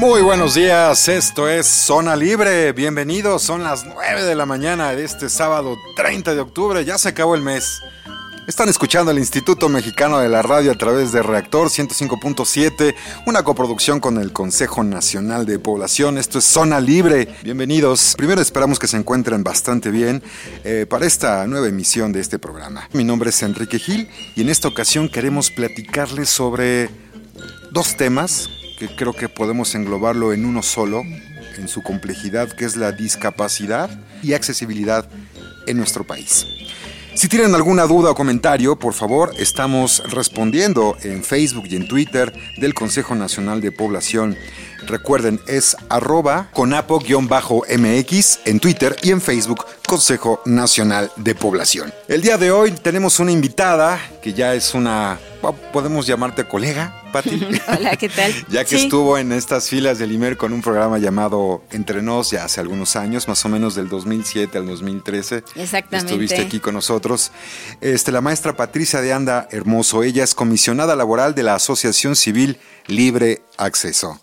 Muy buenos días, esto es Zona Libre, bienvenidos, son las 9 de la mañana de este sábado 30 de octubre, ya se acabó el mes. Están escuchando el Instituto Mexicano de la Radio a través de Reactor 105.7, una coproducción con el Consejo Nacional de Población. Esto es Zona Libre. Bienvenidos. Primero esperamos que se encuentren bastante bien eh, para esta nueva emisión de este programa. Mi nombre es Enrique Gil y en esta ocasión queremos platicarles sobre dos temas que creo que podemos englobarlo en uno solo, en su complejidad, que es la discapacidad y accesibilidad en nuestro país. Si tienen alguna duda o comentario, por favor, estamos respondiendo en Facebook y en Twitter del Consejo Nacional de Población. Recuerden, es arroba conapo-mx en Twitter y en Facebook Consejo Nacional de Población. El día de hoy tenemos una invitada que ya es una, podemos llamarte colega, Pati. Hola, ¿qué tal? ya que estuvo en estas filas del IMER con un programa llamado Entre Nos ya hace algunos años, más o menos del 2007 al 2013. Exactamente. Estuviste aquí con nosotros. Este, la maestra Patricia de Anda Hermoso, ella es comisionada laboral de la Asociación Civil Libre Acceso.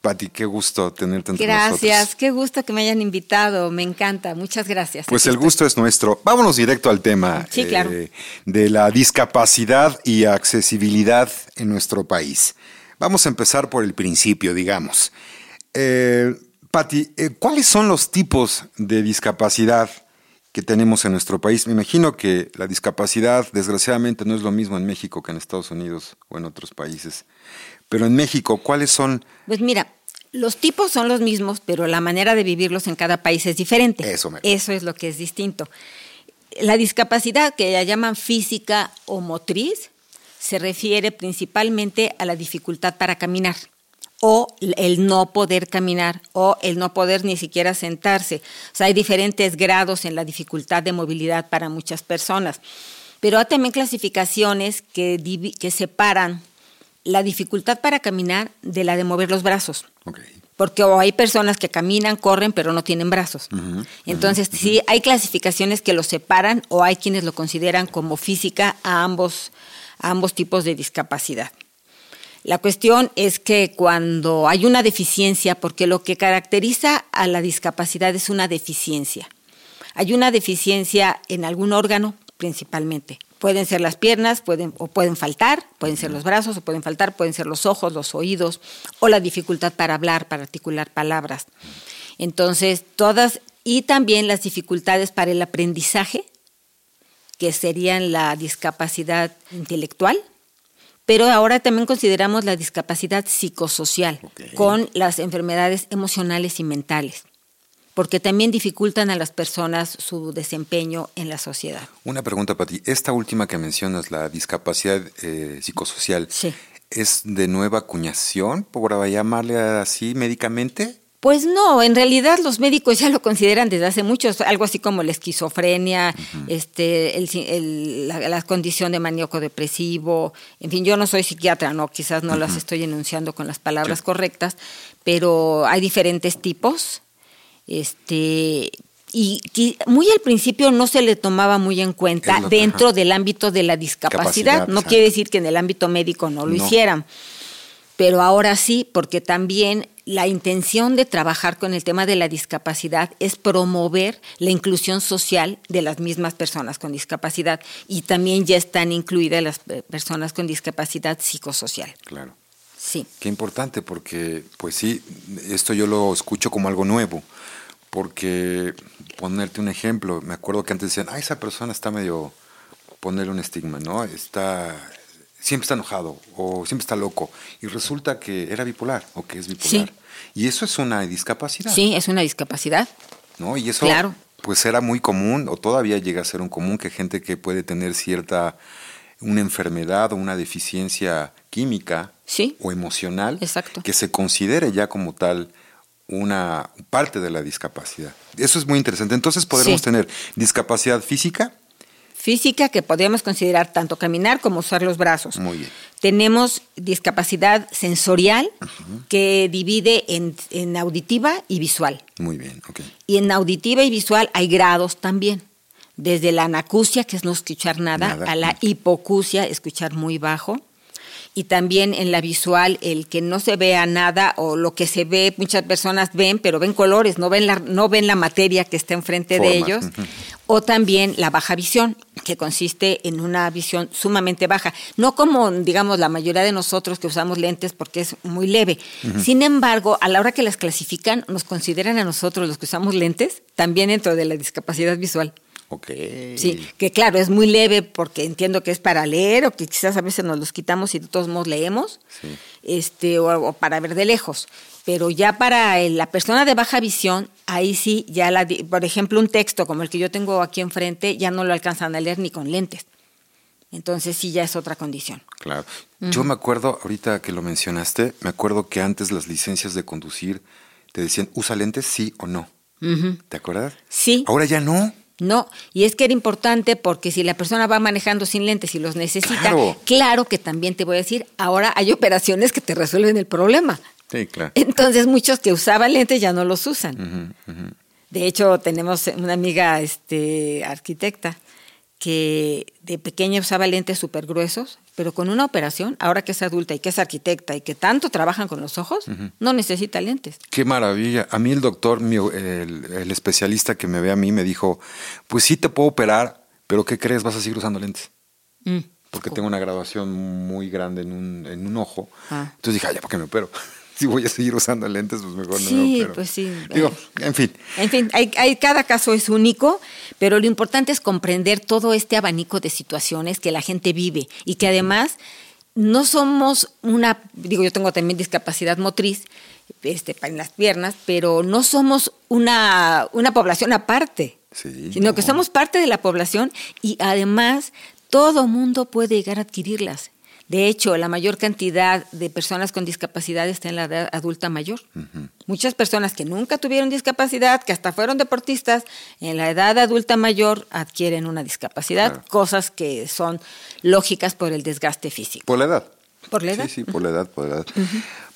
Pati, qué gusto tenerte entre gracias, nosotros. Gracias, qué gusto que me hayan invitado, me encanta, muchas gracias. Pues el gusto es nuestro. Vámonos directo al tema sí, claro. eh, de la discapacidad y accesibilidad en nuestro país. Vamos a empezar por el principio, digamos. Eh, Pati, eh, ¿cuáles son los tipos de discapacidad que tenemos en nuestro país? Me imagino que la discapacidad, desgraciadamente, no es lo mismo en México que en Estados Unidos o en otros países. Pero en México, ¿cuáles son? Pues mira, los tipos son los mismos, pero la manera de vivirlos en cada país es diferente. Eso, me... Eso es lo que es distinto. La discapacidad que ya llaman física o motriz se refiere principalmente a la dificultad para caminar o el no poder caminar o el no poder ni siquiera sentarse. O sea, hay diferentes grados en la dificultad de movilidad para muchas personas. Pero hay también clasificaciones que, que separan la dificultad para caminar de la de mover los brazos. Okay. Porque o hay personas que caminan, corren, pero no tienen brazos. Uh -huh, Entonces, uh -huh. sí, hay clasificaciones que lo separan o hay quienes lo consideran como física a ambos, a ambos tipos de discapacidad. La cuestión es que cuando hay una deficiencia, porque lo que caracteriza a la discapacidad es una deficiencia. Hay una deficiencia en algún órgano principalmente. Pueden ser las piernas, pueden, o pueden faltar, pueden ser los brazos, o pueden faltar, pueden ser los ojos, los oídos, o la dificultad para hablar, para articular palabras. Entonces, todas, y también las dificultades para el aprendizaje, que serían la discapacidad intelectual, pero ahora también consideramos la discapacidad psicosocial, okay. con las enfermedades emocionales y mentales porque también dificultan a las personas su desempeño en la sociedad. Una pregunta para ti. Esta última que mencionas, la discapacidad eh, psicosocial, sí. ¿es de nueva acuñación, por llamarle así médicamente? Pues no, en realidad los médicos ya lo consideran desde hace mucho, algo así como la esquizofrenia, uh -huh. este, el, el, la, la, condición de maníaco depresivo, en fin, yo no soy psiquiatra, no, quizás no uh -huh. las estoy enunciando con las palabras sí. correctas, pero hay diferentes tipos este, y, y, muy al principio no se le tomaba muy en cuenta dentro ajá. del ámbito de la discapacidad. Capacidad, no quiere decir que en el ámbito médico no lo no. hicieran, pero ahora sí, porque también la intención de trabajar con el tema de la discapacidad es promover la inclusión social de las mismas personas con discapacidad y también ya están incluidas las personas con discapacidad psicosocial. Claro. Sí. Qué importante, porque, pues sí, esto yo lo escucho como algo nuevo. Porque, ponerte un ejemplo, me acuerdo que antes decían, ah, esa persona está medio, ponerle un estigma, ¿no? Está, siempre está enojado o siempre está loco. Y resulta que era bipolar o que es bipolar. Sí. Y eso es una discapacidad. Sí, es una discapacidad. ¿no? Y eso, Claro. pues era muy común, o todavía llega a ser un común, que gente que puede tener cierta, una enfermedad o una deficiencia química Sí. o emocional, Exacto. que se considere ya como tal una parte de la discapacidad. Eso es muy interesante. Entonces podremos Sí. tener discapacidad física, Física que podríamos considerar tanto caminar como usar los brazos. muy bien. Tenemos discapacidad sensorial que divide en, en auditiva y visual. Muy bien, ok. Y en auditiva y visual hay grados también. Desde la anacusia, que es no escuchar nada, Nada. a la hipocusia, escuchar muy bajo. Y también en la visual, el que no se vea nada o lo que se ve, muchas personas ven, pero ven colores, no ven la, no ven la materia que está enfrente de ellos. O también la baja visión, que consiste en una visión sumamente baja. No como, digamos, la mayoría de nosotros que usamos lentes porque es muy leve. Sin embargo, a la hora que las clasifican, nos consideran a nosotros, los que usamos lentes, también dentro de la discapacidad visual. Ok. Sí, que claro, es muy leve porque entiendo que es para leer o que quizás a veces nos los quitamos y de todos modos leemos, Sí. este, o, o para ver de lejos. Pero ya para el- la persona de baja visión, ahí sí, ya la, por ejemplo, un texto como el que yo tengo aquí enfrente, ya no lo alcanzan a leer ni con lentes. Entonces sí, ya es otra condición. Claro. Yo me acuerdo, ahorita que lo mencionaste, me acuerdo que antes las licencias de conducir te decían, ¿usa lentes sí o no? ¿Te acuerdas? Sí. Ahora ya no. No, y es que era importante porque si la persona va manejando sin lentes y los necesita, Claro. claro que también te voy a decir, ahora hay operaciones que te resuelven el problema. Sí, claro. Entonces muchos que usaban lentes ya no los usan. De hecho, tenemos una amiga este, arquitecta que de pequeña usaba lentes súper gruesos, pero con una operación, ahora que es adulta y que es arquitecta y que tanto trabajan con los ojos, no necesita lentes. Qué maravilla. A mí el doctor, mi- el, el especialista que me ve a mí, me dijo, pues sí te puedo operar, pero ¿qué crees? Vas a seguir usando lentes. Mm. Porque tengo una graduación muy grande en un, en un ojo. Ah. Entonces dije, ay, ya, ¿para qué me opero? Si voy a seguir usando lentes, pues mejor no Sí, pues sí. Digo, en fin. En fin, hay, hay- cada caso es único, pero lo importante es comprender todo este abanico de situaciones que la gente vive y que además no somos una, digo, yo tengo también discapacidad motriz este, en las piernas, pero no somos una, una población aparte, Sí, sino que somos parte de la población y además todo mundo puede llegar a adquirirlas. De hecho, la mayor cantidad de personas con discapacidad está en la edad adulta mayor. Muchas personas que nunca tuvieron discapacidad, que hasta fueron deportistas, en la edad adulta mayor adquieren una discapacidad, Claro. cosas que son lógicas por el desgaste físico. Por la edad. ¿Por la edad? Sí, sí, por la edad, por la edad.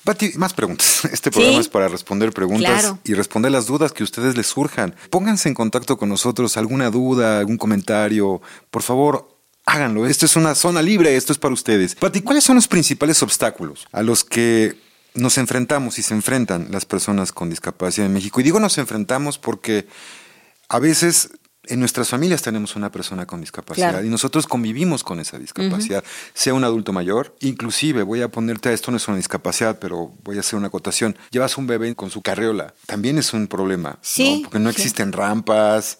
Pati, más preguntas. Este programa Sí. es para responder preguntas Claro. y responder las dudas que a ustedes les surjan. Pónganse en contacto con nosotros, alguna duda, algún comentario. Por favor, háganlo. Esto es una zona libre, esto es para ustedes. Pati, ¿cuáles son los principales obstáculos a los que nos enfrentamos y se enfrentan las personas con discapacidad en México? Y digo nos enfrentamos porque a veces en nuestras familias tenemos una persona con discapacidad Claro. y nosotros convivimos con esa discapacidad, sea un adulto mayor, inclusive voy a ponerte a esto no es una discapacidad, pero voy a hacer una acotación. Llevas un bebé con su carriola, también es un problema, Sí, ¿no? porque no sí. existen rampas,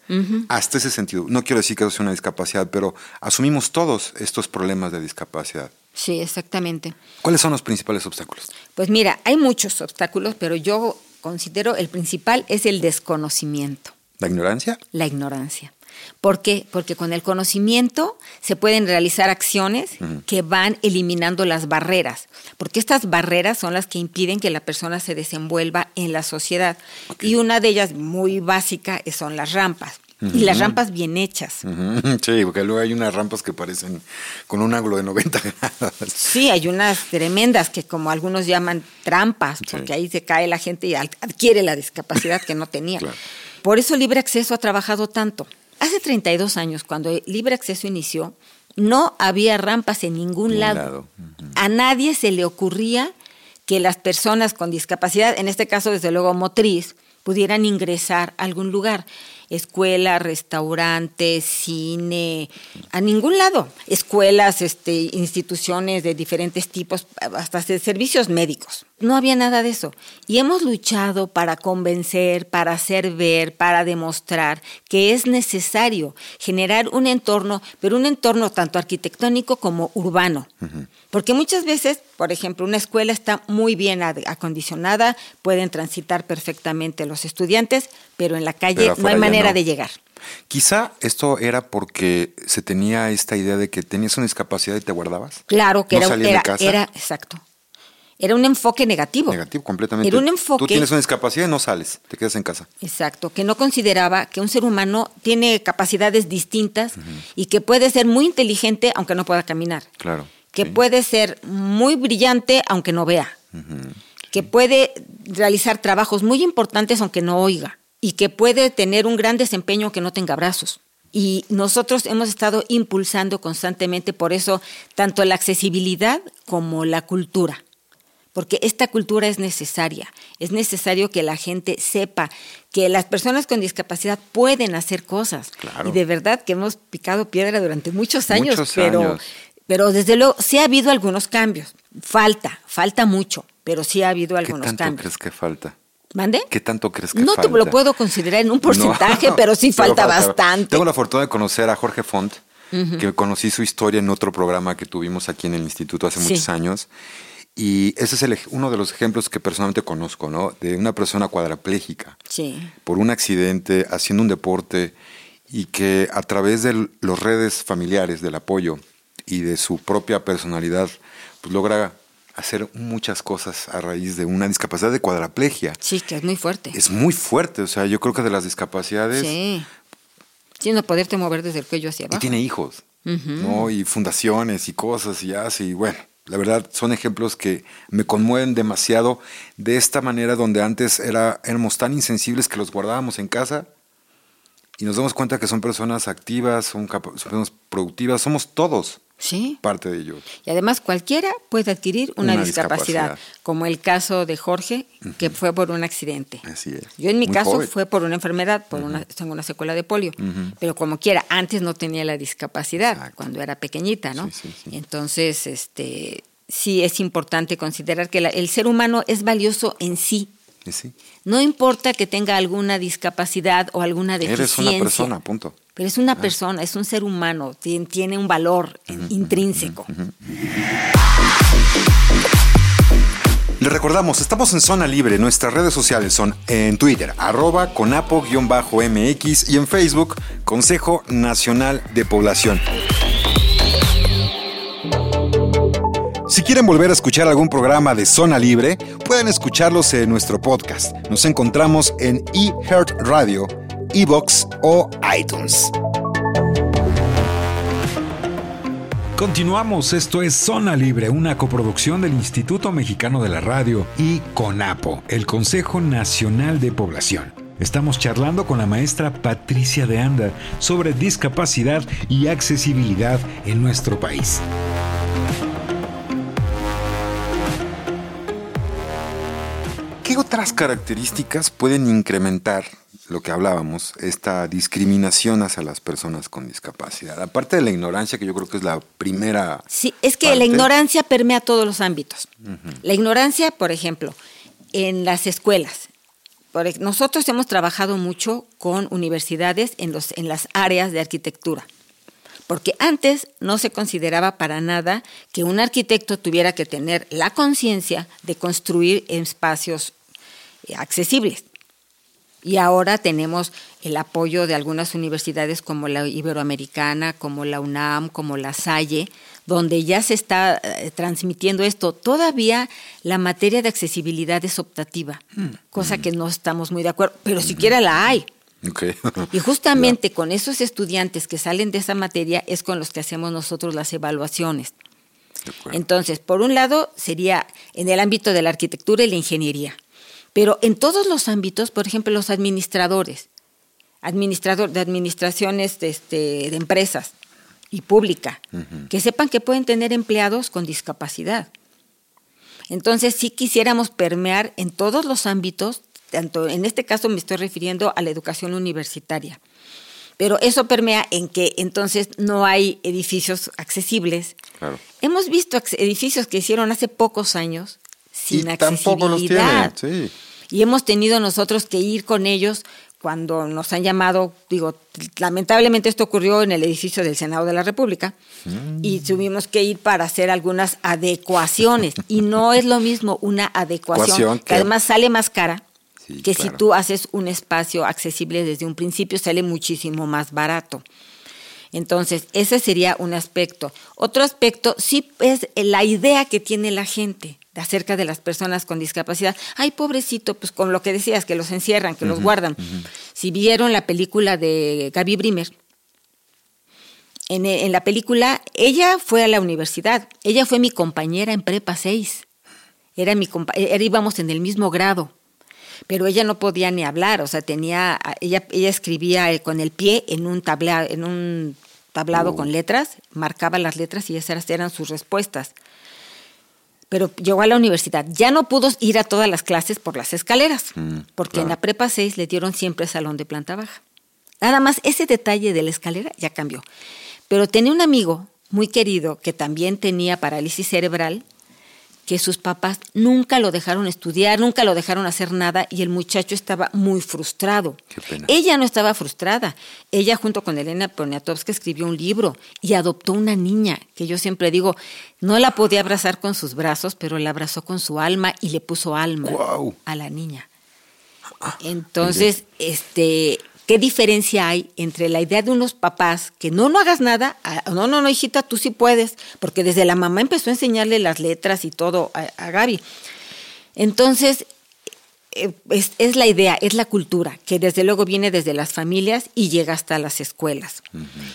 hasta ese sentido. No quiero decir que eso sea una discapacidad, pero asumimos todos estos problemas de discapacidad. Sí, exactamente. ¿Cuáles son los principales obstáculos? Pues mira, hay muchos obstáculos, pero yo considero el principal es el desconocimiento. ¿La ignorancia? la ignorancia. ¿Por qué? Porque con el conocimiento se pueden realizar acciones que van eliminando las barreras, porque estas barreras son las que impiden que la persona se desenvuelva en la sociedad. Y una de ellas muy básica son las rampas. Y las rampas bien hechas. Sí, porque luego hay unas rampas que parecen con un ángulo de 90 grados. Sí, hay unas tremendas que como algunos llaman trampas, Sí. porque ahí se cae la gente y adquiere la discapacidad que no tenía. Claro. Por eso Libre Acceso ha trabajado tanto. Hace 32 años, cuando Libre Acceso inició, no había rampas en ningún lado. lado. A nadie se le ocurría que las personas con discapacidad, en este caso desde luego motriz, pudieran ingresar a algún lugar. Escuela, restaurante, cine, a ningún lado. Escuelas, este, instituciones de diferentes tipos, hasta servicios médicos. No había nada de eso. Y hemos luchado para convencer, para hacer ver, para demostrar que es necesario generar un entorno, pero un entorno tanto arquitectónico como urbano. Porque muchas veces, por ejemplo, una escuela está muy bien acondicionada, pueden transitar perfectamente los estudiantes, pero en la calle no hay manera de llegar. Quizá esto era porque se tenía esta idea de que tenías una discapacidad y te guardabas. Claro, que era, era, era, exacto. Era un enfoque negativo. Negativo, completamente. Era un enfoque. Tú tienes una discapacidad y no sales, te quedas en casa. Exacto, que no consideraba que un ser humano tiene capacidades distintas y que puede ser muy inteligente aunque no pueda caminar. Claro. Que puede ser muy brillante aunque no vea. Que puede realizar trabajos muy importantes aunque no oiga. Y que puede tener un gran desempeño aunque no tenga brazos. Y nosotros hemos estado impulsando constantemente por eso tanto la accesibilidad como la cultura porque esta cultura es necesaria. Es necesario que la gente sepa que las personas con discapacidad pueden hacer cosas. Y de verdad que hemos picado piedra durante muchos años, pero, pero desde luego sí ha habido algunos cambios. Falta, falta mucho, pero sí ha habido algunos ¿Qué tanto crees que falta? ¿Mande? ¿Qué tanto crees que no falta? No te lo puedo considerar en un porcentaje, pero sí falta, bastante. Tengo la fortuna de conocer a Jorge Font, que conocí su historia en otro programa que tuvimos aquí en el instituto hace muchos años. Y ese es uno de los ejemplos que personalmente conozco, ¿no? De una persona cuadraplégica. Sí. Por un accidente, haciendo un deporte y que a través de las redes familiares, del apoyo y de su propia personalidad, pues logra hacer muchas cosas a raíz de una discapacidad de cuadraplegia. Sí, que es muy fuerte. Es muy fuerte, o sea, yo creo que de las discapacidades... Sí. No poderte mover desde el cuello hacia abajo. Y tiene hijos, ¿no? Y fundaciones y cosas y hace, y bueno, la verdad, son ejemplos que me conmueven demasiado de esta manera donde antes éramos tan insensibles que los guardábamos en casa y nos damos cuenta que son personas activas, son, personas productivas, somos todos sí. parte de ellos. Y además cualquiera puede adquirir una, discapacidad, como el caso de Jorge, que fue por un accidente. Así es. Yo en mi caso fue por una enfermedad, por una, tengo una secuela de polio, pero como quiera, antes no tenía la discapacidad, cuando era pequeñita, ¿no? Entonces, este, sí es importante considerar que el ser humano es valioso en sí. No importa que tenga alguna discapacidad o alguna deficiencia. Eres una persona, punto. Pero es una ah. persona, es un ser humano, tiene, un valor intrínseco. Les recordamos, estamos en Zona Libre. Nuestras redes sociales son en Twitter, arroba conapo-mx y en Facebook, Consejo Nacional de Población. Si quieren volver a escuchar algún programa de Zona Libre, pueden escucharlos en nuestro podcast. Nos encontramos en eHeart Radio Evox o iTunes. Continuamos, esto es Zona Libre, una coproducción del Instituto Mexicano de la Radio y CONAPO, el Consejo Nacional de Población. Estamos charlando con la maestra Patricia de Anda sobre discapacidad y accesibilidad en nuestro país. Otras características pueden incrementar lo que hablábamos, esta discriminación hacia las personas con discapacidad. Aparte de la ignorancia, que yo creo que es la primera. Sí, es que la ignorancia permea todos los ámbitos. La ignorancia, por ejemplo, en las escuelas. nosotros hemos trabajado mucho con universidades en, los, en las áreas de arquitectura. Porque antes no se consideraba para nada que un arquitecto tuviera que tener la conciencia de construir espacios accesibles. Y ahora tenemos el apoyo de algunas universidades como la Iberoamericana, como la UNAM, como la Salle, donde ya se está eh, transmitiendo esto. Todavía la materia de accesibilidad es optativa, mm. cosa que no estamos muy de acuerdo, pero siquiera la hay. y justamente con esos estudiantes que salen de esa materia es con los que hacemos nosotros las evaluaciones. Entonces, por un lado, sería en el ámbito de la arquitectura y la ingeniería. Pero en todos los ámbitos, por ejemplo, los administradores, administrador de administraciones de, este, de empresas y pública, que sepan que pueden tener empleados con discapacidad. Entonces, sí quisiéramos permear en todos los ámbitos tanto en este caso me estoy refiriendo a la educación universitaria. Pero eso permea en que entonces no hay edificios accesibles. Claro. Hemos visto edificios que hicieron hace pocos años sin y tampoco los tienen. accesibilidad. Sí. Y hemos tenido nosotros que ir con ellos cuando nos han llamado, digo, lamentablemente esto ocurrió en el edificio del Senado de la República y tuvimos que ir para hacer algunas adecuaciones. Y no es lo mismo una adecuación, Adecuación que, que- además sale más cara Sí, que claro. si tú haces un espacio accesible desde un principio, sale muchísimo más barato. Entonces, ese sería un aspecto. Otro aspecto sí es la idea que tiene la gente acerca de las personas con discapacidad. Ay, pobrecito, pues con lo que decías, que los encierran, que los guardan. Si vieron la película de Gaby Brimer, en, en la película, ella fue a la universidad, ella fue mi compañera en Prepa 6. Era mi compa- era, íbamos en el mismo grado pero ella no podía ni hablar, o sea, tenía, ella, ella escribía eh, con el pie en un, tabla, en un tablado Oh. con letras, marcaba las letras y esas eran sus respuestas. Pero llegó a la universidad, ya no pudo ir a todas las clases por las escaleras, Mm, porque en la prepa 6 le dieron siempre salón de planta baja. Nada más ese detalle de la escalera ya cambió. Pero tenía un amigo muy querido que también tenía parálisis cerebral, que sus papás nunca lo dejaron estudiar, nunca lo dejaron hacer nada y el muchacho estaba muy frustrado. Qué pena. Ella no estaba frustrada. Ella junto con Elena Poniatowska escribió un libro y adoptó una niña que yo siempre digo, no la podía abrazar con sus brazos, pero la abrazó con su alma y le puso alma a la niña. Entonces, este, ¿qué diferencia hay entre la idea de unos papás que no, no hagas nada? a- no, no, no, hijita, tú sí puedes, porque desde la mamá empezó a enseñarle las letras y todo a, a Gaby. Entonces, eh, es, es la idea, es la cultura, que desde luego viene desde las familias y llega hasta las escuelas.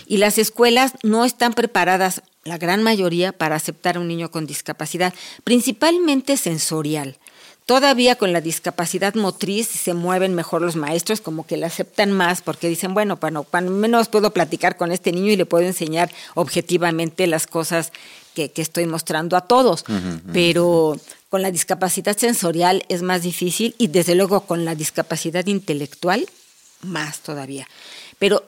Y las escuelas no están preparadas, la gran mayoría, para aceptar a un niño con discapacidad, principalmente sensorial. Todavía con la discapacidad motriz se mueven mejor los maestros, como que la aceptan más, porque dicen, bueno, bueno, cuando menos puedo platicar con este niño y le puedo enseñar objetivamente las cosas que, que estoy mostrando a todos. Pero con la discapacidad sensorial es más difícil y desde luego con la discapacidad intelectual más todavía. Pero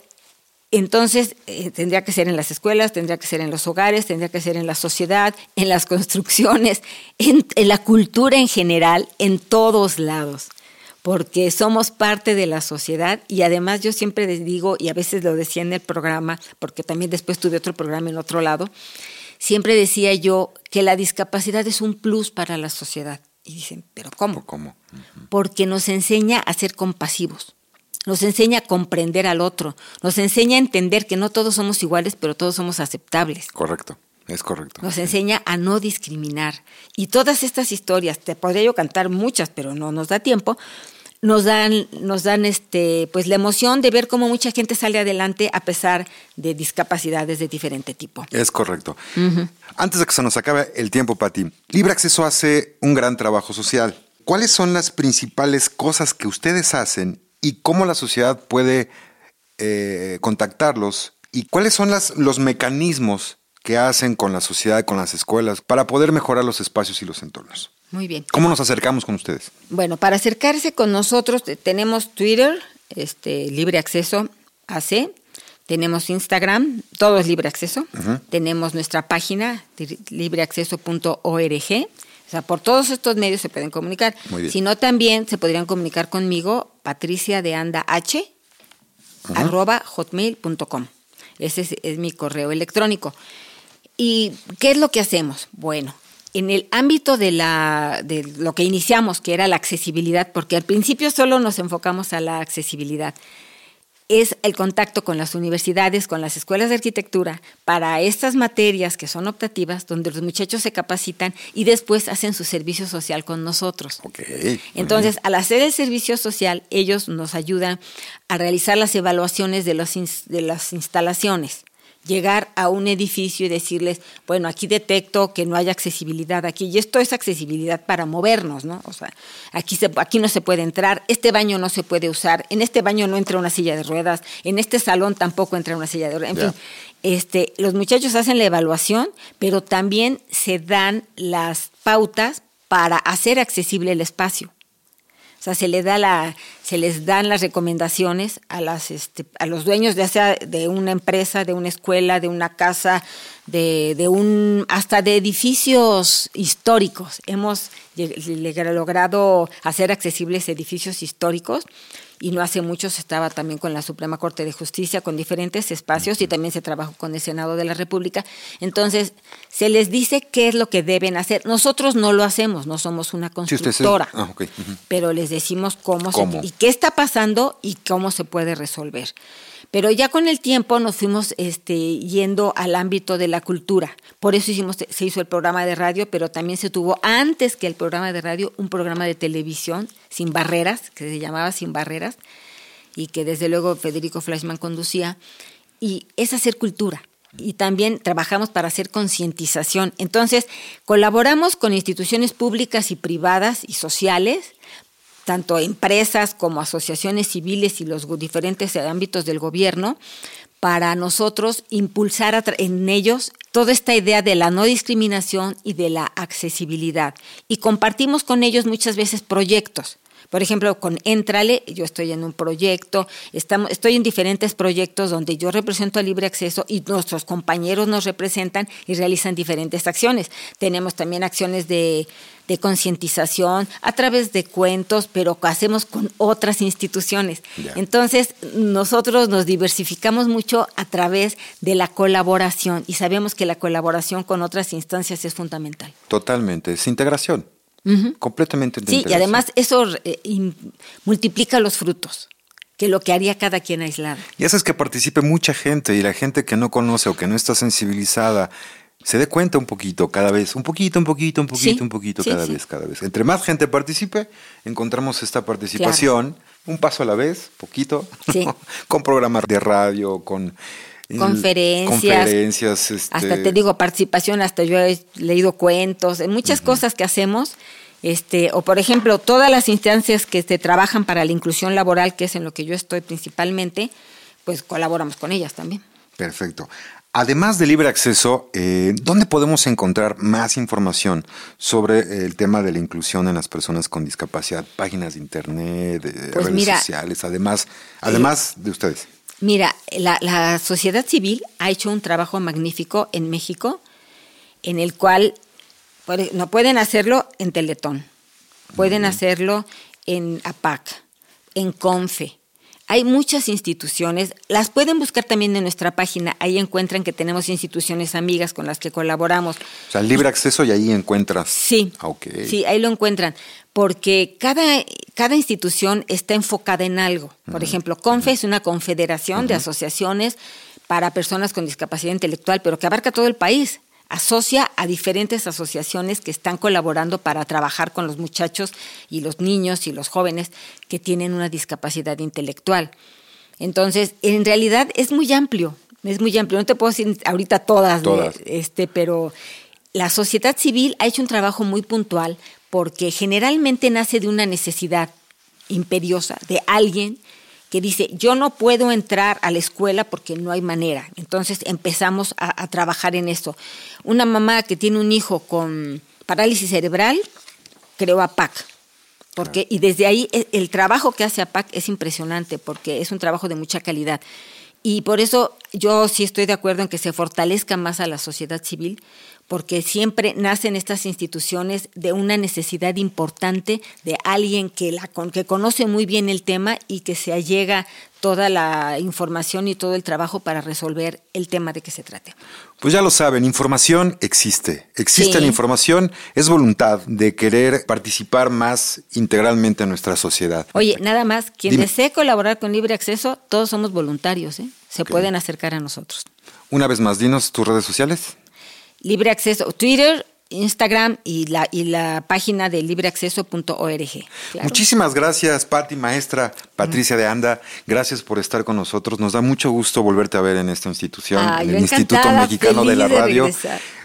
entonces eh, tendría que ser en las escuelas, tendría que ser en los hogares, tendría que ser en la sociedad, en las construcciones, en, en la cultura en general, en todos lados, porque somos parte de la sociedad y además yo siempre les digo, y a veces lo decía en el programa, porque también después tuve otro programa en otro lado, siempre decía yo que la discapacidad es un plus para la sociedad. Y dicen, ¿pero cómo? ¿Cómo? porque nos enseña a ser compasivos, nos enseña a comprender al otro, nos enseña a entender que no todos somos iguales, pero todos somos aceptables. Correcto. Es correcto. Nos enseña a no discriminar. Y todas estas historias, te podría yo cantar muchas, pero no nos da tiempo, nos dan, nos dan este, pues la emoción de ver cómo mucha gente sale adelante a pesar de discapacidades de diferente tipo. Es correcto. Antes de que se nos acabe el tiempo, Pati, Libre Acceso hace un gran trabajo social. ¿Cuáles son las principales cosas que ustedes hacen y cómo la sociedad puede eh, contactarlos? ¿Y cuáles son las, los mecanismos que hacen con la sociedad con las escuelas para poder mejorar los espacios y los entornos? Muy bien. ¿Cómo nos acercamos con ustedes? Bueno, para acercarse con nosotros te- tenemos Twitter, este, libre acceso AC, tenemos Instagram, todo es libre acceso, tenemos nuestra página li- libreacceso.org, o sea, por todos estos medios se pueden comunicar. Muy bien. Si no, también se podrían comunicar conmigo, Patricia de Anda H, arroba hotmail.com. Ese es, es mi correo electrónico. ¿Y qué es lo que hacemos? Bueno, en el ámbito de, la, de lo que iniciamos, que era la accesibilidad, porque al principio solo nos enfocamos a la accesibilidad, es el contacto con las universidades, con las escuelas de arquitectura, para estas materias que son optativas, donde los muchachos se capacitan y después hacen su servicio social con nosotros. Ok. Entonces, al hacer el servicio social, ellos nos ayudan a realizar las evaluaciones de, los de las instalaciones. Llegar a un edificio y decirles, bueno, aquí detecto que no hay accesibilidad aquí, y esto es accesibilidad para movernos, ¿no? O sea, aquí, se, aquí no se puede entrar, este baño no se puede usar, en este baño no entra una silla de ruedas, en este salón tampoco entra una silla de ruedas, en fin. Este, los muchachos hacen la evaluación, pero también se dan las pautas para hacer accesible el espacio. Sea, se le da la, se les dan las recomendaciones a las, este, a los dueños, ya sea de una empresa, de una escuela, de una casa, de, de un, hasta de edificios históricos. Hemos logrado hacer accesibles edificios históricos y no hace mucho se estaba también con la Suprema Corte de Justicia, con diferentes espacios y también se trabajó con el Senado de la República. Entonces, se les dice qué es lo que deben hacer. Nosotros no lo hacemos, no somos una constructora, ah, pero les decimos cómo, Se, y qué está pasando y cómo se puede resolver. Pero ya con el tiempo nos fuimos este, yendo al ámbito de la cultura. Por eso hicimos, se hizo el programa de radio, pero también se tuvo antes que el programa de radio un programa de televisión sin barreras, que se llamaba Sin Barreras, y que desde luego Federico Flashman conducía. Y es hacer cultura. Y también trabajamos para hacer concientización. Entonces, colaboramos con instituciones públicas y privadas y sociales tanto empresas como asociaciones civiles y los diferentes ámbitos del gobierno, para nosotros impulsar en ellos toda esta idea de la no discriminación y de la accesibilidad. Y compartimos con ellos muchas veces proyectos. Por ejemplo, con Entrale, yo estoy en un proyecto, estamos, estoy en diferentes proyectos donde yo represento a libre acceso y nuestros compañeros nos representan y realizan diferentes acciones. Tenemos también acciones de, de concientización a través de cuentos, pero que hacemos con otras instituciones. Entonces, nosotros nos diversificamos mucho a través de la colaboración y sabemos que la colaboración con otras instancias es fundamental. Totalmente, es integración. Completamente. Sí, y además eso eh, multiplica los frutos que lo que haría cada quien aislado. Y eso es que participe mucha gente y la gente que no conoce o que no está sensibilizada se dé cuenta un poquito cada vez, un poquito, un poquito, un poquito, un poquito cada vez, cada vez. Entre más gente participe, encontramos esta participación, un paso a la vez, poquito, con programas de radio, con conferencias, conferencias este... hasta te digo participación, hasta yo he leído cuentos, en muchas cosas que hacemos, este, o por ejemplo todas las instancias que se trabajan para la inclusión laboral, que es en lo que yo estoy principalmente, pues colaboramos con ellas también. Perfecto. Además de libre acceso, eh, ¿dónde podemos encontrar más información sobre el tema de la inclusión en las personas con discapacidad? Páginas de internet, pues redes sociales, además, además de ustedes. Mira, la, sociedad civil ha hecho un trabajo magnífico en México, en el cual no pueden hacerlo en Teletón, pueden hacerlo en APAC, en CONFE. Hay muchas instituciones, las pueden buscar también en nuestra página, ahí encuentran que tenemos instituciones amigas con las que colaboramos. O sea, libre acceso y ahí encuentras. Sí, ah, sí, ahí lo encuentran porque cada, cada institución está enfocada en algo. Por ejemplo, CONFE es una confederación de asociaciones para personas con discapacidad intelectual, pero que abarca todo el país. Asocia a diferentes asociaciones que están colaborando para trabajar con los muchachos y los niños y los jóvenes que tienen una discapacidad intelectual. Entonces, en realidad es muy amplio, es muy amplio. No te puedo decir ahorita todas, todas. este, pero la sociedad civil ha hecho un trabajo muy puntual porque generalmente nace de una necesidad imperiosa de alguien que dice, yo no puedo entrar a la escuela porque no hay manera. Entonces empezamos a, trabajar en eso. Una mamá que tiene un hijo con parálisis cerebral creó APAC. Porque, y desde ahí e, el trabajo que hace APAC es impresionante porque es un trabajo de mucha calidad. Y por eso yo sí estoy de acuerdo en que se fortalezca más a la sociedad civil, porque siempre nacen estas instituciones de una necesidad importante de alguien que, la, que conoce muy bien el tema y que se allega toda la información y todo el trabajo para resolver el tema de que se trate. Pues ya lo saben, información existe. Existe la información, es voluntad de querer participar más integralmente en nuestra sociedad. Oye, nada más, quien desee colaborar con Libre Acceso, todos somos voluntarios, ¿eh? se pueden acercar a nosotros. Una vez más, dinos tus redes sociales libre acceso, Twitter, Instagram y la, y la página de libreacceso.org. Muchísimas gracias, Patti, maestra Patricia de Anda. Gracias por estar con nosotros. Nos da mucho gusto volverte a ver en esta institución, en el Instituto Mexicano de la Radio.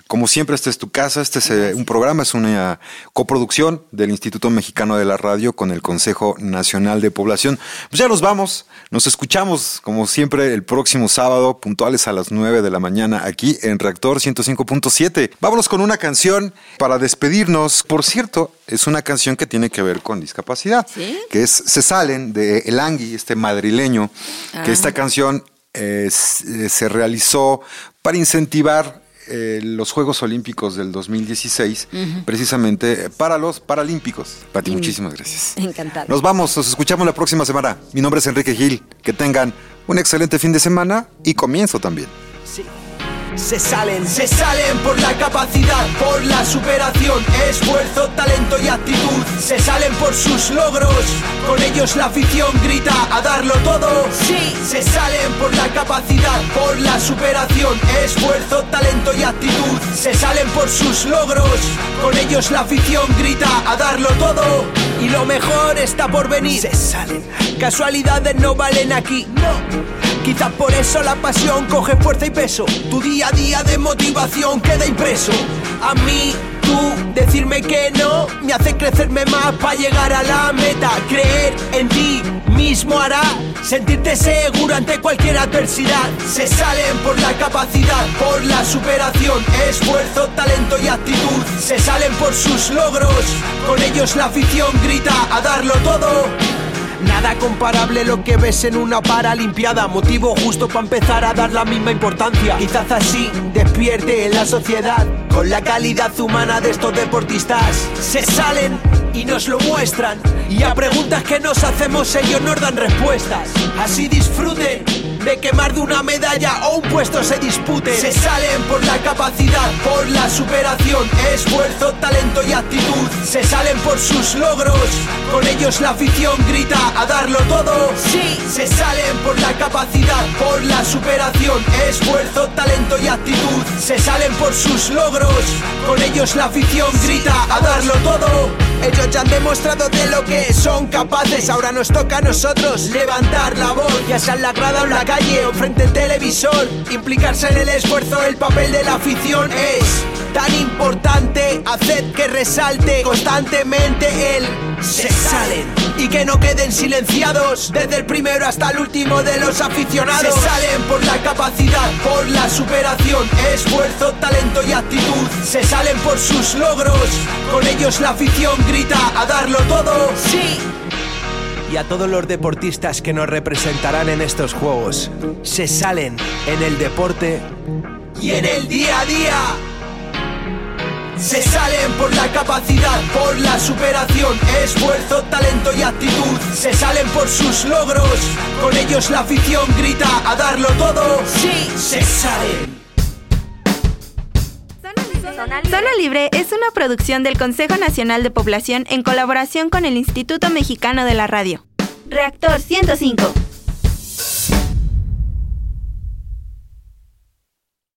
Como siempre, esta es tu casa, este es eh, un programa, es una coproducción del Instituto Mexicano de la Radio con el Consejo Nacional de Población. Pues ya nos vamos, nos escuchamos como siempre el próximo sábado, puntuales a las 9 de la mañana aquí en Reactor 105.7. Vámonos con una canción para despedirnos. Por cierto, es una canción que tiene que ver con discapacidad, que es Se Salen de El Angui, este madrileño, que esta ah. canción eh, se realizó para incentivar eh, los Juegos Olímpicos del 2016, precisamente para los Paralímpicos. Pati, muchísimas gracias. Encantado. Nos vamos, nos escuchamos la próxima semana. Mi nombre es Enrique Gil. Que tengan un excelente fin de semana y comienzo también. Sí. Se salen, se salen por la capacidad, por la superación, esfuerzo, talento y actitud. Se salen por sus logros, con ellos la afición grita a darlo todo. Sí, se salen por la capacidad, por la superación, esfuerzo, talento y actitud. Se salen por sus logros, con ellos la afición grita a darlo todo. Y lo mejor está por venir. Se salen, casualidades no valen aquí, no. Quizás por eso la pasión coge fuerza y peso. Tu día a día de motivación queda impreso. A mí, tú, decirme que no, me hace crecerme más para llegar a la meta. Creer en ti mismo hará sentirte seguro ante cualquier adversidad. Se salen por la capacidad, por la superación, esfuerzo, talento y actitud. Se salen por sus logros, con ellos la afición grita a darlo todo. Nada comparable lo que ves en una paralimpiada. Motivo justo para empezar a dar la misma importancia. Quizás así despierte en la sociedad con la calidad humana de estos deportistas. Se salen y nos lo muestran. Y a preguntas que nos hacemos ellos nos dan respuestas. Así disfruten de que más de una medalla o un puesto se dispute. Se salen por la capacidad, por la superación, esfuerzo, talento y actitud. Se salen por sus logros, con ellos la afición grita a darlo todo. Sí, se salen por la capacidad, por la superación, esfuerzo, talento y actitud. Se salen por sus logros, con ellos la afición grita a darlo todo. Ellos ya han demostrado de lo que son capaces. Ahora nos toca a nosotros levantar la voz, ya sea en la grada o en la calle o frente al televisor. Implicarse en el esfuerzo, el papel de la afición es tan importante. Haced que resalte constantemente el se salen y que no queden silenciados desde el primero hasta el último de los aficionados. Se salen por la capacidad, por la superación, esfuerzo, talento y actitud. Se salen por sus logros, con ellos la afición grita a darlo todo. Sí y a todos los deportistas que nos representarán en estos Juegos. Se salen en el deporte y en el día a día. Se salen por la capacidad, por la superación, esfuerzo, talento y actitud. Se salen por sus logros, con ellos la afición grita a darlo todo. Sí, se salen. Zona Libre es una producción del Consejo Nacional de Población en colaboración con el Instituto Mexicano de la Radio. Reactor 105.